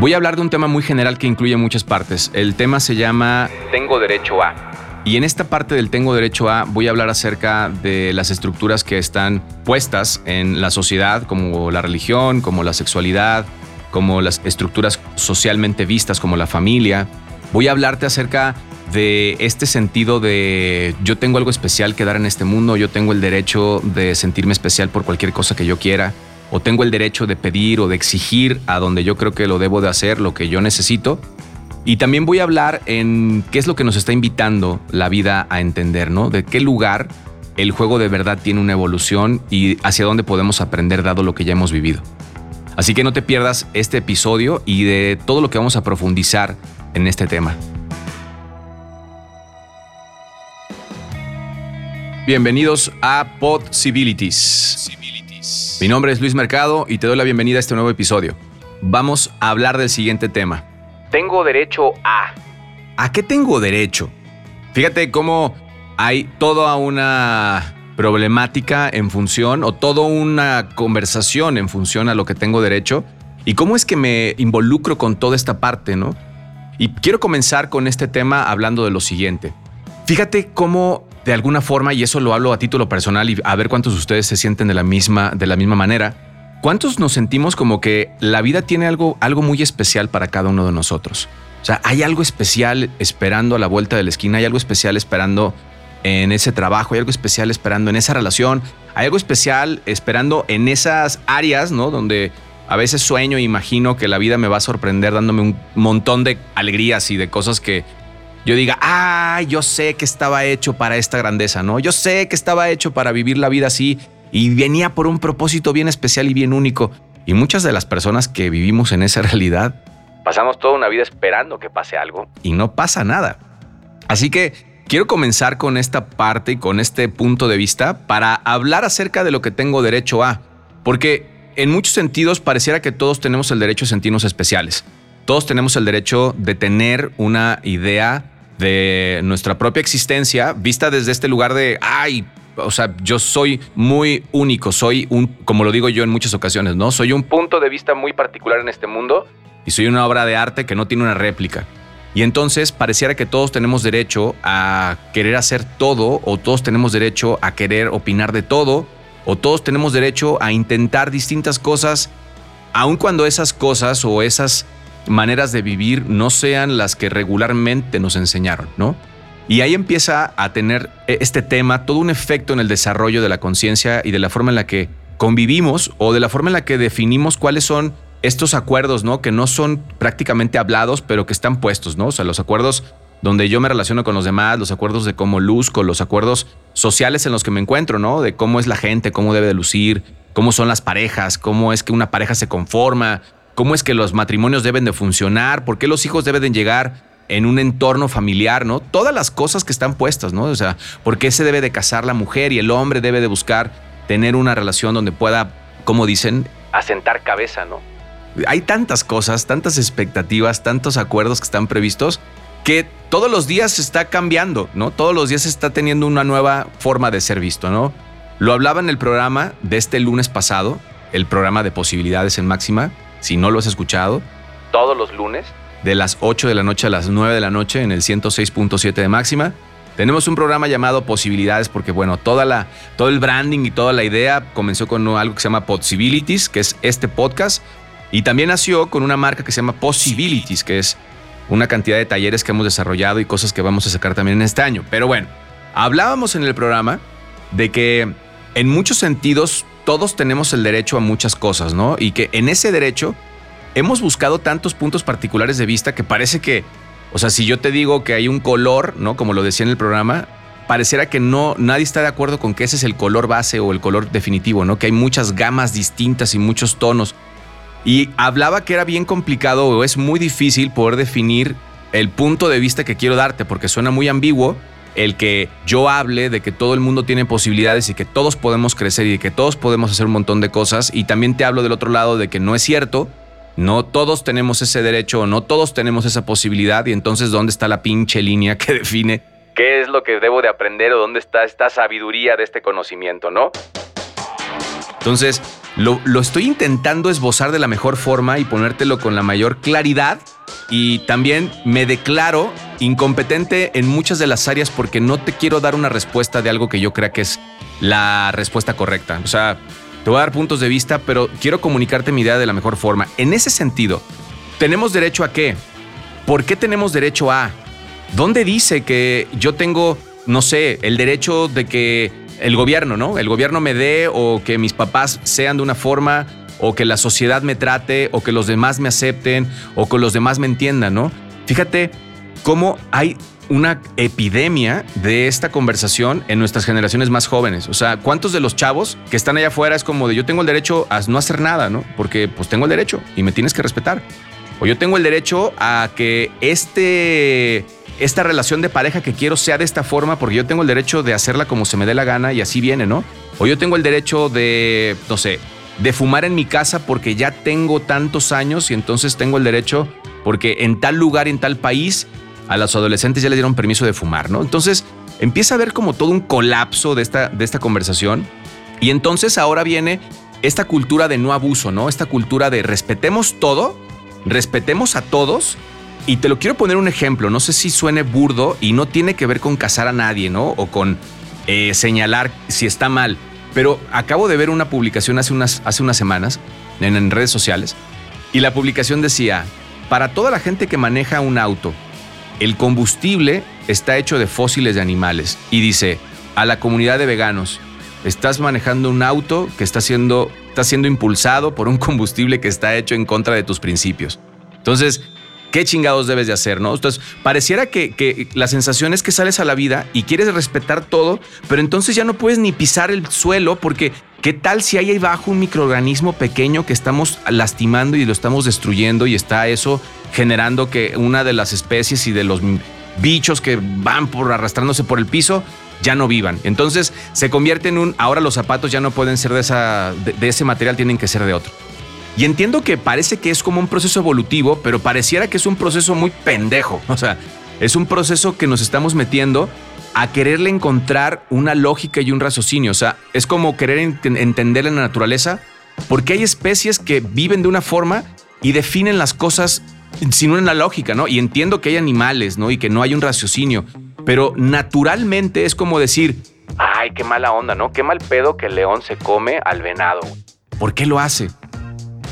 Voy a hablar de un tema muy general que incluye muchas partes. El tema se llama Tengo derecho a. Y en esta parte del Tengo derecho a voy a hablar acerca de las estructuras que están puestas en la sociedad, como la religión, como la sexualidad, como las estructuras socialmente vistas, como la familia. Voy a hablarte acerca de este sentido de yo tengo algo especial que dar en este mundo, yo tengo el derecho de sentirme especial por cualquier cosa que yo quiera, o tengo el derecho de pedir o de exigir a donde yo creo que lo debo de hacer, lo que yo necesito. Y también voy a hablar en qué es lo que nos está invitando la vida a entender, ¿no? De qué lugar el juego de verdad tiene una evolución y hacia dónde podemos aprender dado lo que ya hemos vivido. Así que no te pierdas este episodio y de todo lo que vamos a profundizar en este tema. Bienvenidos a Possibilities. Mi nombre es Luis Mercado y te doy la bienvenida a este nuevo episodio. Vamos a hablar del siguiente tema. Tengo derecho a. ¿A qué tengo derecho? Fíjate cómo hay toda una problemática en función o toda una conversación en función a lo que tengo derecho y cómo es que me involucro con toda esta parte, ¿no? Y quiero comenzar con este tema hablando de lo siguiente. Fíjate cómo de alguna forma, y eso lo hablo a título personal y a ver cuántos de ustedes se sienten de la misma, de la misma manera, ¿cuántos nos sentimos como que la vida tiene algo, algo muy especial para cada uno de nosotros? O sea, hay algo especial esperando a la vuelta de la esquina, hay algo especial esperando en ese trabajo, hay algo especial esperando en esa relación, hay algo especial esperando en esas áreas, ¿no? Donde a veces sueño e imagino que la vida me va a sorprender dándome un montón de alegrías y de cosas que yo diga, ah, yo sé que estaba hecho para esta grandeza, ¿no? Yo sé que estaba hecho para vivir la vida así y venía por un propósito bien especial y bien único. Y muchas de las personas que vivimos en esa realidad pasamos toda una vida esperando que pase algo y no pasa nada. Así que quiero comenzar con esta parte y con este punto de vista para hablar acerca de lo que tengo derecho a, porque en muchos sentidos pareciera que todos tenemos el derecho a sentirnos especiales. Todos tenemos el derecho de tener una idea de nuestra propia existencia vista desde este lugar de, ay, o sea, yo soy muy único, soy un, como lo digo yo en muchas ocasiones, ¿no? Soy un punto de vista muy particular en este mundo y soy una obra de arte que no tiene una réplica. Y entonces pareciera que todos tenemos derecho a querer hacer todo o todos tenemos derecho a querer opinar de todo o todos tenemos derecho a intentar distintas cosas, aun cuando esas cosas o esas maneras de vivir no sean las que regularmente nos enseñaron, ¿no? Y ahí empieza a tener e, este tema todo un efecto en el desarrollo de la conciencia y de la forma en la que convivimos o de la forma en la que definimos cuáles son estos acuerdos, ¿no? Que no son prácticamente hablados, pero que están puestos, ¿no? O sea, los acuerdos donde yo me relaciono con los demás, los acuerdos de cómo luzco, los acuerdos sociales en los que me encuentro, ¿no? De cómo es la gente, cómo debe de lucir, cómo son las parejas, cómo es que una pareja se conforma, cómo es que los matrimonios deben de funcionar, por qué los hijos deben de llegar en un entorno familiar, ¿no? Todas las cosas que están puestas, ¿no? O sea, por qué se debe de casar la mujer y el hombre debe de buscar tener una relación donde pueda, como dicen, asentar cabeza, ¿no? Hay tantas cosas, tantas expectativas, tantos acuerdos que están previstos que todos los días se está cambiando, ¿no? Todos los días se está teniendo una nueva forma de ser visto, ¿no? Lo hablaba en el programa de este lunes pasado, el programa de posibilidades en máxima, si no lo has escuchado, todos los lunes, de las 8 de la noche a las 9 de la noche en el 106.7 de máxima. Tenemos un programa llamado Posibilidades porque, bueno, toda la, todo el branding y toda la idea comenzó con algo que se llama Possibilities, que es este podcast, y también nació con una marca que se llama Possibilities, que es una cantidad de talleres que hemos desarrollado y cosas que vamos a sacar también en este año. Pero bueno, hablábamos en el programa de que en muchos sentidos todos tenemos el derecho a muchas cosas, ¿no? Y que en ese derecho hemos buscado tantos puntos particulares de vista que parece que, o sea, si yo te digo que hay un color, ¿no? Como lo decía en el programa, pareciera que no nadie está de acuerdo con que ese es el color base o el color definitivo, ¿no? Que hay muchas gamas distintas y muchos tonos. Y hablaba que era bien complicado o es muy difícil poder definir el punto de vista que quiero darte porque suena muy ambiguo el que yo hable de que todo el mundo tiene posibilidades y que todos podemos crecer y que todos podemos hacer un montón de cosas. Y también te hablo del otro lado de que no es cierto. No todos tenemos ese derecho, no todos tenemos esa posibilidad. Y entonces, ¿dónde está la pinche línea que define qué es lo que debo de aprender o dónde está esta sabiduría de este conocimiento, no? Entonces, lo, lo estoy intentando esbozar de la mejor forma y ponértelo con la mayor claridad y también me declaro incompetente en muchas de las áreas porque no te quiero dar una respuesta de algo que yo crea que es la respuesta correcta. O sea, te voy a dar puntos de vista, pero quiero comunicarte mi idea de la mejor forma. En ese sentido, ¿tenemos derecho a qué? ¿Por qué tenemos derecho a? ¿Dónde dice que yo tengo, no sé, el derecho de que el gobierno, ¿no? El gobierno me dé o que mis papás sean de una forma o que la sociedad me trate o que los demás me acepten o que los demás me entiendan, ¿no? Fíjate cómo hay una epidemia de esta conversación en nuestras generaciones más jóvenes. O sea, ¿cuántos de los chavos que están allá afuera es como de yo tengo el derecho a no hacer nada, ¿no? Porque pues tengo el derecho y me tienes que respetar. O yo tengo el derecho a que este esta relación de pareja que quiero sea de esta forma porque yo tengo el derecho de hacerla como se me dé la gana y así viene, ¿no? O yo tengo el derecho de, no sé, de fumar en mi casa porque ya tengo tantos años y entonces tengo el derecho porque en tal lugar, en tal país, a los adolescentes ya les dieron permiso de fumar, ¿no? Entonces empieza a haber como todo un colapso de esta, de esta conversación y entonces ahora viene esta cultura de no abuso, ¿no? Esta cultura de respetemos todo, respetemos a todos y te lo quiero poner un ejemplo, no sé si suene burdo y no tiene que ver con casar a nadie, ¿no? O con eh, señalar si está mal. Pero acabo de ver una publicación hace unas, hace unas semanas en, redes sociales y la publicación decía, para toda la gente que maneja un auto, el combustible está hecho de fósiles de animales. Y dice, a la comunidad de veganos, estás manejando un auto que está siendo, está siendo impulsado por un combustible que está hecho en contra de tus principios. Entonces, ¿qué chingados debes de hacer, no? Entonces, pareciera que, la sensación es que sales a la vida y quieres respetar todo, pero entonces ya no puedes ni pisar el suelo porque ¿qué tal si hay ahí abajo un microorganismo pequeño que estamos lastimando y lo estamos destruyendo y está eso generando que una de las especies y de los bichos que van por arrastrándose por el piso ya no vivan. Entonces se convierte en un, ahora los zapatos ya no pueden ser de, esa, de ese material, tienen que ser de otro. Y entiendo que parece que es como un proceso evolutivo, pero pareciera que es un proceso muy pendejo. O sea, es un proceso que nos estamos metiendo a quererle encontrar una lógica y un raciocinio. O sea, es como querer entender la naturaleza, porque hay especies que viven de una forma y definen las cosas sin una lógica, ¿no? Y entiendo que hay animales, ¿no? Y que no hay un raciocinio, pero naturalmente es como decir, ay, qué mala onda, ¿no? Qué mal pedo que el león se come al venado. ¿Por qué lo hace?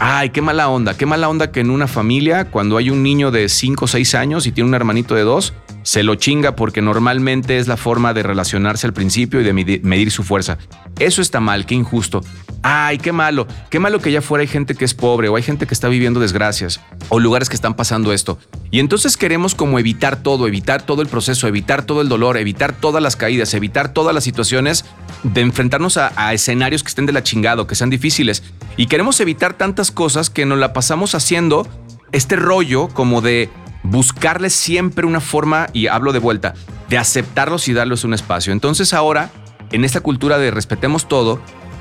Ay, qué mala onda, qué mala onda que en una familia, cuando hay un niño de 5 o 6 años y tiene un hermanito de 2, se lo chinga porque normalmente es la forma de relacionarse al principio y de medir su fuerza. Eso está mal, qué injusto. Ay, qué malo, qué malo que allá fuera hay gente que es pobre o hay gente que está viviendo desgracias o lugares que están pasando esto. Y entonces queremos como evitar todo, evitar todo el proceso, evitar todo el dolor, evitar todas las caídas, evitar todas las situaciones de enfrentarnos a, escenarios que estén de la chingado, que sean difíciles. Y queremos evitar tantas cosas que nos la pasamos haciendo este rollo como de buscarles siempre una forma, y hablo de vuelta, de aceptarlos y darles un espacio. Entonces ahora, en esta cultura de respetemos todo,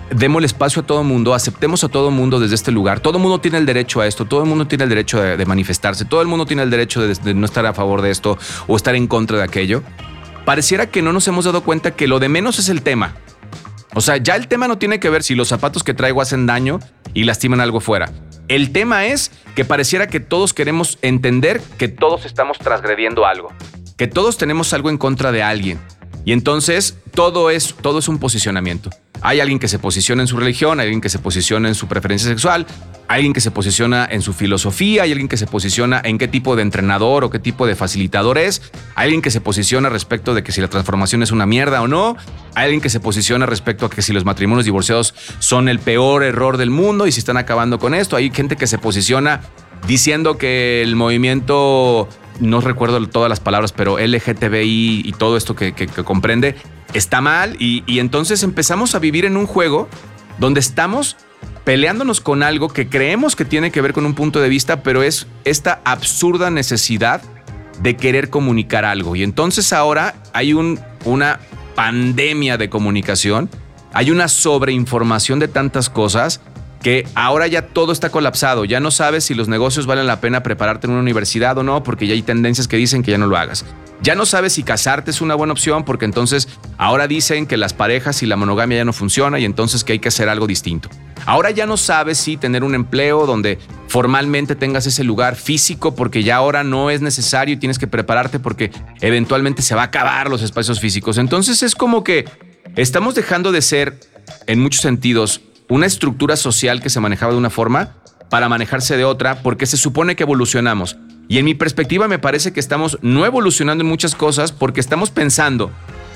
demos el espacio a todo mundo, aceptemos a todo mundo desde este lugar. Todo mundo tiene el derecho a esto, todo el mundo tiene el derecho de, manifestarse, todo el mundo tiene el derecho de, no estar a favor de esto o estar en contra de aquello. Pareciera que no nos hemos dado cuenta que lo de menos es el tema. O sea, ya el tema no tiene que ver si los zapatos que traigo hacen daño y lastiman algo fuera. El tema es que pareciera que todos queremos entender que todos estamos transgrediendo algo, que todos tenemos algo en contra de alguien. Y entonces todo es, todo es un posicionamiento. Hay alguien que se posiciona en su religión, hay alguien que se posiciona en su preferencia sexual, hay alguien que se posiciona en su filosofía, hay alguien que se posiciona en qué tipo de entrenador o qué tipo de facilitador es, hay alguien que se posiciona respecto de que si la transformación es una mierda o no, hay alguien que se posiciona respecto a que si los matrimonios divorciados son el peor error del mundo y si están acabando con esto, hay gente que se posiciona diciendo que el movimiento no recuerdo todas las palabras, pero LGTBI y todo esto que, comprende, está mal y, entonces empezamos a vivir en un juego donde estamos peleándonos con algo que creemos que tiene que ver con un punto de vista, pero es esta absurda necesidad de querer comunicar algo. Y entonces ahora hay un, una pandemia de comunicación, hay una sobreinformación de tantas cosas que ahora ya todo está colapsado, ya no sabes si los negocios valen la pena prepararte en una universidad o no, porque ya hay tendencias que dicen que ya no lo hagas. Ya no sabes si casarte es una buena opción, porque entonces ahora dicen que las parejas y la monogamia ya no funciona y entonces que hay que hacer algo distinto. Ahora ya no sabes si tener un empleo donde formalmente tengas ese lugar físico porque ya ahora no es necesario y tienes que prepararte porque eventualmente se va a acabar los espacios físicos. Entonces es como que estamos dejando de ser, en muchos sentidos, una estructura social que se manejaba de una forma para manejarse de otra porque se supone que evolucionamos. Y en mi perspectiva me parece que estamos no evolucionando en muchas cosas porque estamos pensando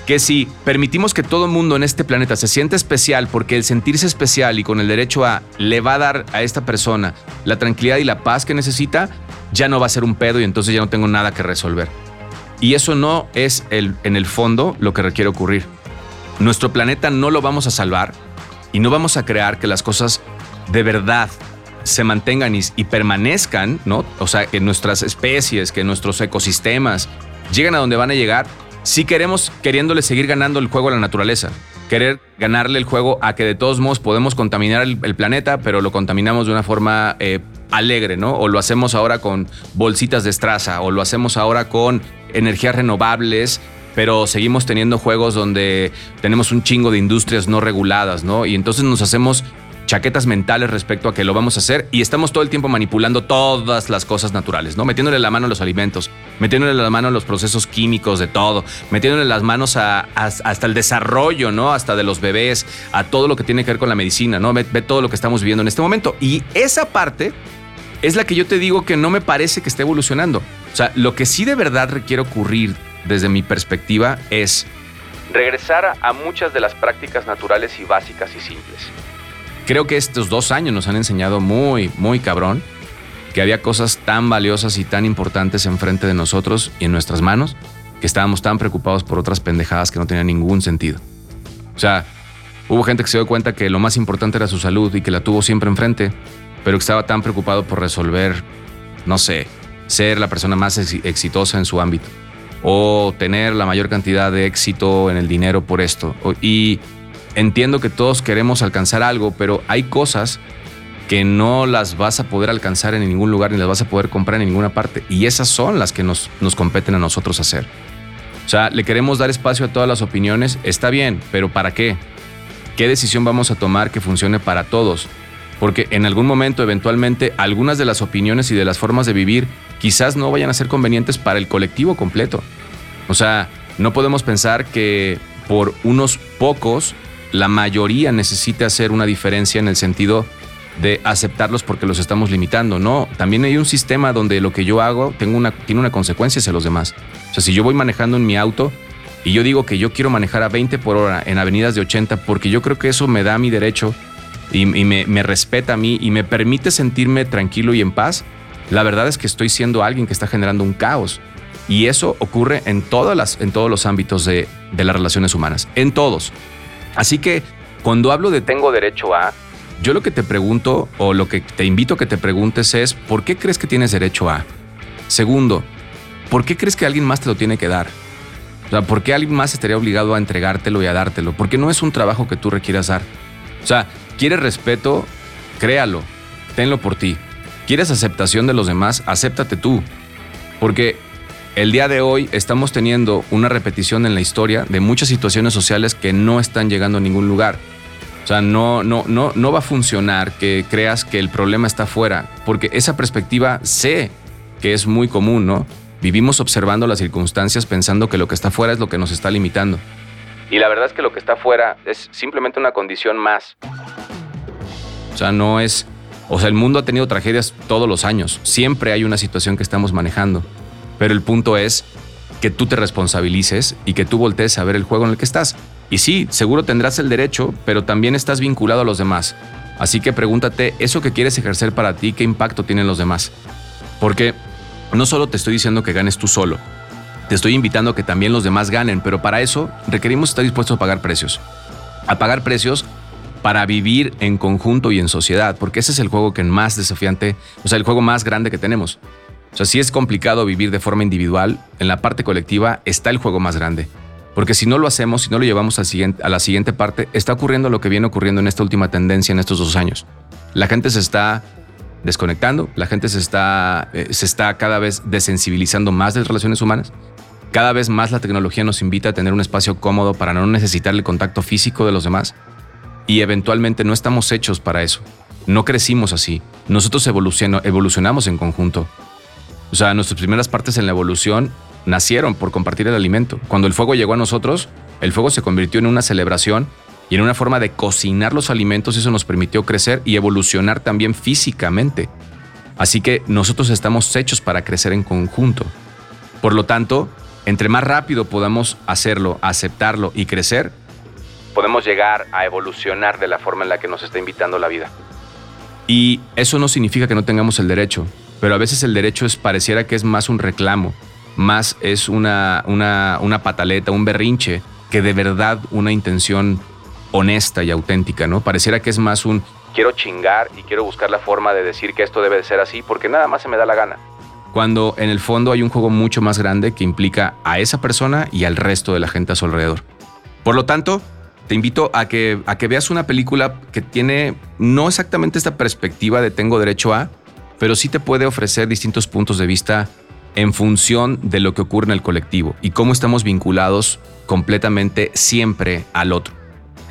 que si permitimos que todo el mundo en este planeta se sienta especial porque el sentirse especial y con el derecho a le va a dar a esta persona la tranquilidad y la paz que necesita, ya no va a ser un pedo y entonces ya no tengo nada que resolver. Y eso no es el, en el fondo lo que requiere ocurrir. Nuestro planeta no lo vamos a salvar y no vamos a crear que las cosas de verdad se mantengan y, permanezcan, ¿no? O sea, que nuestras especies, que nuestros ecosistemas lleguen a donde van a llegar si queremos queriéndole seguir ganando el juego a la naturaleza. Querer ganarle el juego a que de todos modos podemos contaminar el, planeta, pero lo contaminamos de una forma eh, alegre, ¿no? O lo hacemos ahora con bolsitas de estraza, o lo hacemos ahora con energías renovables, pero seguimos teniendo juegos donde tenemos un chingo de industrias no reguladas, ¿no? Y entonces nos hacemos chaquetas mentales respecto a que lo vamos a hacer y estamos todo el tiempo manipulando todas las cosas naturales, ¿no? Metiéndole la mano a los alimentos, metiéndole la mano a los procesos químicos de todo, metiéndole las manos a, hasta el desarrollo, ¿no? Hasta de los bebés, a todo lo que tiene que ver con la medicina, ¿no? Ve, ve todo lo que estamos viviendo en este momento. Y esa parte es la que yo te digo que no me parece que esté evolucionando. O sea, lo que sí de verdad requiere ocurrir desde mi perspectiva es regresar a muchas de las prácticas naturales y básicas y simples creo que estos dos años nos han enseñado muy, muy cabrón que había cosas tan valiosas y tan importantes enfrente de nosotros y en nuestras manos que estábamos tan preocupados por otras pendejadas que no tenían ningún sentido. O sea, hubo gente que se dio cuenta que lo más importante era su salud y que la tuvo siempre enfrente, pero que estaba tan preocupado por resolver, no sé, ser la persona más exitosa en su ámbito o tener la mayor cantidad de éxito en el dinero por esto. Y entiendo que todos queremos alcanzar algo, pero hay cosas que no las vas a poder alcanzar en ningún lugar ni las vas a poder comprar en ninguna parte. Y esas son las que nos, nos competen a nosotros hacer. O sea, le queremos dar espacio a todas las opiniones, está bien, pero ¿para qué? ¿Qué decisión vamos a tomar que funcione para todos? Porque en algún momento, eventualmente, algunas de las opiniones y de las formas de vivir quizás no vayan a ser convenientes para el colectivo completo. O sea, no podemos pensar que por unos pocos la mayoría necesita hacer una diferencia en el sentido de aceptarlos porque los estamos limitando. No, también hay un sistema donde lo que yo hago tiene una consecuencia hacia los demás. O sea, si yo voy manejando en mi auto y yo digo que yo quiero manejar a 20 por hora en avenidas de 80 porque yo creo que eso me da mi derecho y, me, respeta a mí y me permite sentirme tranquilo y en paz, la verdad es que estoy siendo alguien que está generando un caos. Y eso ocurre en, todas las, en todos los ámbitos de, de las relaciones humanas, en todos. Así que cuando hablo de tengo derecho a, yo lo que te pregunto o lo que te invito a que te preguntes es, ¿por qué crees que tienes derecho a? Segundo, ¿por qué crees que alguien más te lo tiene que dar? O sea, ¿por qué alguien más estaría obligado a entregártelo y a dártelo? Porque no es un trabajo que tú requieras dar. O sea, ¿quieres respeto? Créalo, tenlo por ti. ¿Quieres aceptación de los demás? Acéptate tú. Porque el día de hoy estamos teniendo una repetición en la historia de muchas situaciones sociales que no están llegando a ningún lugar. O sea, no, no, no, no va a funcionar que creas que el problema está afuera, porque esa perspectiva sé que es muy común, ¿no? Vivimos observando las circunstancias pensando que lo que está afuera es lo que nos está limitando. Y la verdad es que lo que está afuera es simplemente una condición más. O sea, no es... O sea, el mundo ha tenido tragedias todos los años. Siempre hay una situación que estamos manejando. Pero el punto es que tú te responsabilices y que tú voltees a ver el juego en el que estás. Y sí, seguro tendrás el derecho, pero también estás vinculado a los demás. Así que pregúntate, ¿eso que quieres ejercer para ti, qué impacto tienen los demás? Porque no solo te estoy diciendo que ganes tú solo, te estoy invitando a que también los demás ganen, pero para eso requerimos estar dispuestos a pagar precios. A pagar precios para vivir en conjunto y en sociedad, porque ese es el juego que más desafiante, o sea, el juego más grande que tenemos. O sea, si es complicado vivir de forma individual, en la parte colectiva está el juego más grande. Porque si no lo hacemos, si no lo llevamos a la siguiente parte, está ocurriendo lo que viene ocurriendo en esta última tendencia en estos dos años. La gente se está desconectando, la gente se está, eh, se está cada vez desensibilizando más de las relaciones humanas. Cada vez más la tecnología nos invita a tener un espacio cómodo para no necesitar el contacto físico de los demás. Y eventualmente no estamos hechos para eso. No crecimos así. Nosotros evolucionamos en conjunto. O sea, nuestras primeras partes en la evolución nacieron por compartir el alimento. Cuando el fuego llegó a nosotros, el fuego se convirtió en una celebración y en una forma de cocinar los alimentos. Eso nos permitió crecer y evolucionar también físicamente. Así que nosotros estamos hechos para crecer en conjunto. Por lo tanto, entre más rápido podamos hacerlo, aceptarlo y crecer, podemos llegar a evolucionar de la forma en la que nos está invitando la vida. Y eso no significa que no tengamos el derecho, pero a veces el derecho es pareciera que es más un reclamo, más es una, una, una pataleta, un berrinche, que de verdad una intención honesta y auténtica, ¿no? Pareciera que es más un quiero chingar y quiero buscar la forma de decir que esto debe de ser así porque nada más se me da la gana cuando en el fondo hay un juego mucho más grande que implica a esa persona y al resto de la gente a su alrededor. Por lo tanto, te invito a que, a que veas una película que tiene no exactamente esta perspectiva de tengo derecho a, pero sí te puede ofrecer distintos puntos de vista en función de lo que ocurre en el colectivo y cómo estamos vinculados completamente siempre al otro.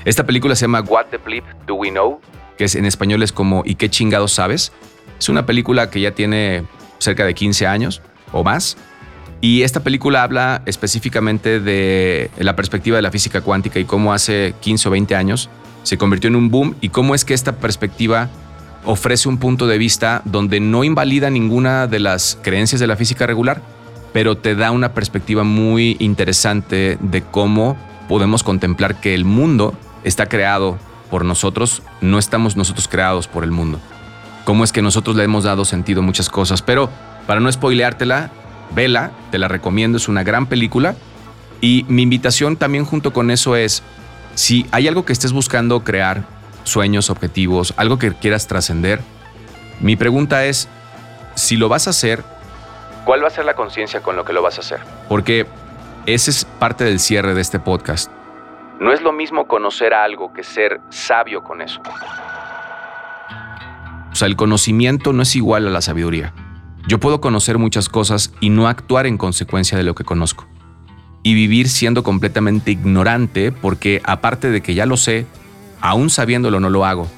Esta película se llama What the Bleep Do We Know, que es, en español es como ¿Y qué chingados sabes? Es una película que ya tiene cerca de 15 años o más. Y esta película habla específicamente de la perspectiva de la física cuántica y cómo hace 15 o 20 años se convirtió en un boom y cómo es que esta perspectiva ofrece un punto de vista donde no invalida ninguna de las creencias de la física regular, pero te da una perspectiva muy interesante de cómo podemos contemplar que el mundo está creado por nosotros, no estamos nosotros creados por el mundo cómo es que nosotros le hemos dado sentido muchas cosas. Pero para no spoileártela, vela, te la recomiendo, es una gran película. Y mi invitación también junto con eso es, si hay algo que estés buscando crear, sueños, objetivos, algo que quieras trascender, mi pregunta es, si lo vas a hacer, ¿cuál va a ser la conciencia con lo que lo vas a hacer? Porque ese es parte del cierre de este podcast. No es lo mismo conocer algo que ser sabio con eso. O sea, el conocimiento no es igual a la sabiduría. Yo puedo conocer muchas cosas y no actuar en consecuencia de lo que conozco. Y vivir siendo completamente ignorante porque aparte de que ya lo sé, aún sabiéndolo no lo hago.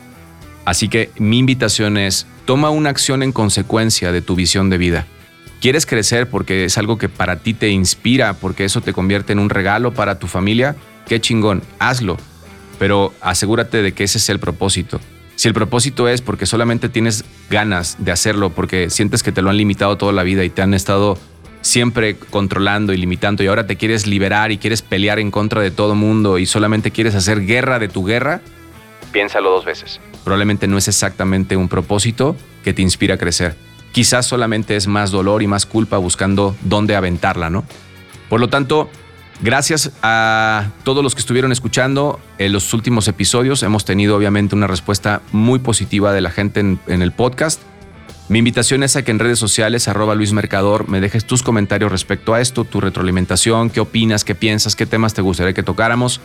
Así que mi invitación es, toma una acción en consecuencia de tu visión de vida. ¿Quieres crecer porque es algo que para ti te inspira, porque eso te convierte en un regalo para tu familia? Qué chingón, hazlo. Pero asegúrate de que ese es el propósito. Si el propósito es porque solamente tienes ganas de hacerlo, porque sientes que te lo han limitado toda la vida y te han estado siempre controlando y limitando y ahora te quieres liberar y quieres pelear en contra de todo mundo y solamente quieres hacer guerra de tu guerra, piénsalo dos veces. Probablemente no es exactamente un propósito que te inspira a crecer. Quizás solamente es más dolor y más culpa buscando dónde aventarla, ¿no? Por lo tanto, Gracias a todos los que estuvieron escuchando en los últimos episodios. Hemos tenido obviamente una respuesta muy positiva de la gente en, el podcast. Mi invitación es a que en redes sociales, arroba Luis Mercador, me dejes tus comentarios respecto a esto, tu retroalimentación, qué opinas, qué piensas, qué temas te gustaría que tocáramos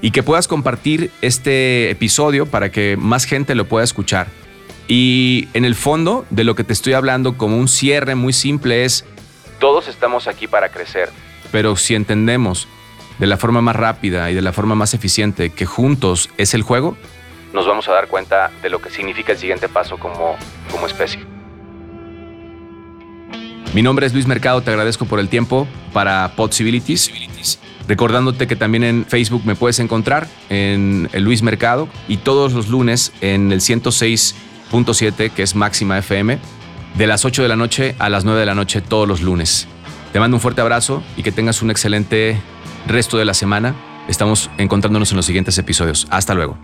y que puedas compartir este episodio para que más gente lo pueda escuchar. Y en el fondo de lo que te estoy hablando como un cierre muy simple es, todos estamos aquí para crecer pero si entendemos de la forma más rápida y de la forma más eficiente que juntos es el juego, nos vamos a dar cuenta de lo que significa el siguiente paso como, como especie. Mi nombre es Luis Mercado, te agradezco por el tiempo para Possibilities. Recordándote que también en Facebook me puedes encontrar en Luis Mercado y todos los lunes en el 106.7 que es Máxima FM de las 8 de la noche a las 9 de la noche todos los lunes. Te mando un fuerte abrazo y que tengas un excelente resto de la semana. Estamos encontrándonos en los siguientes episodios. Hasta luego.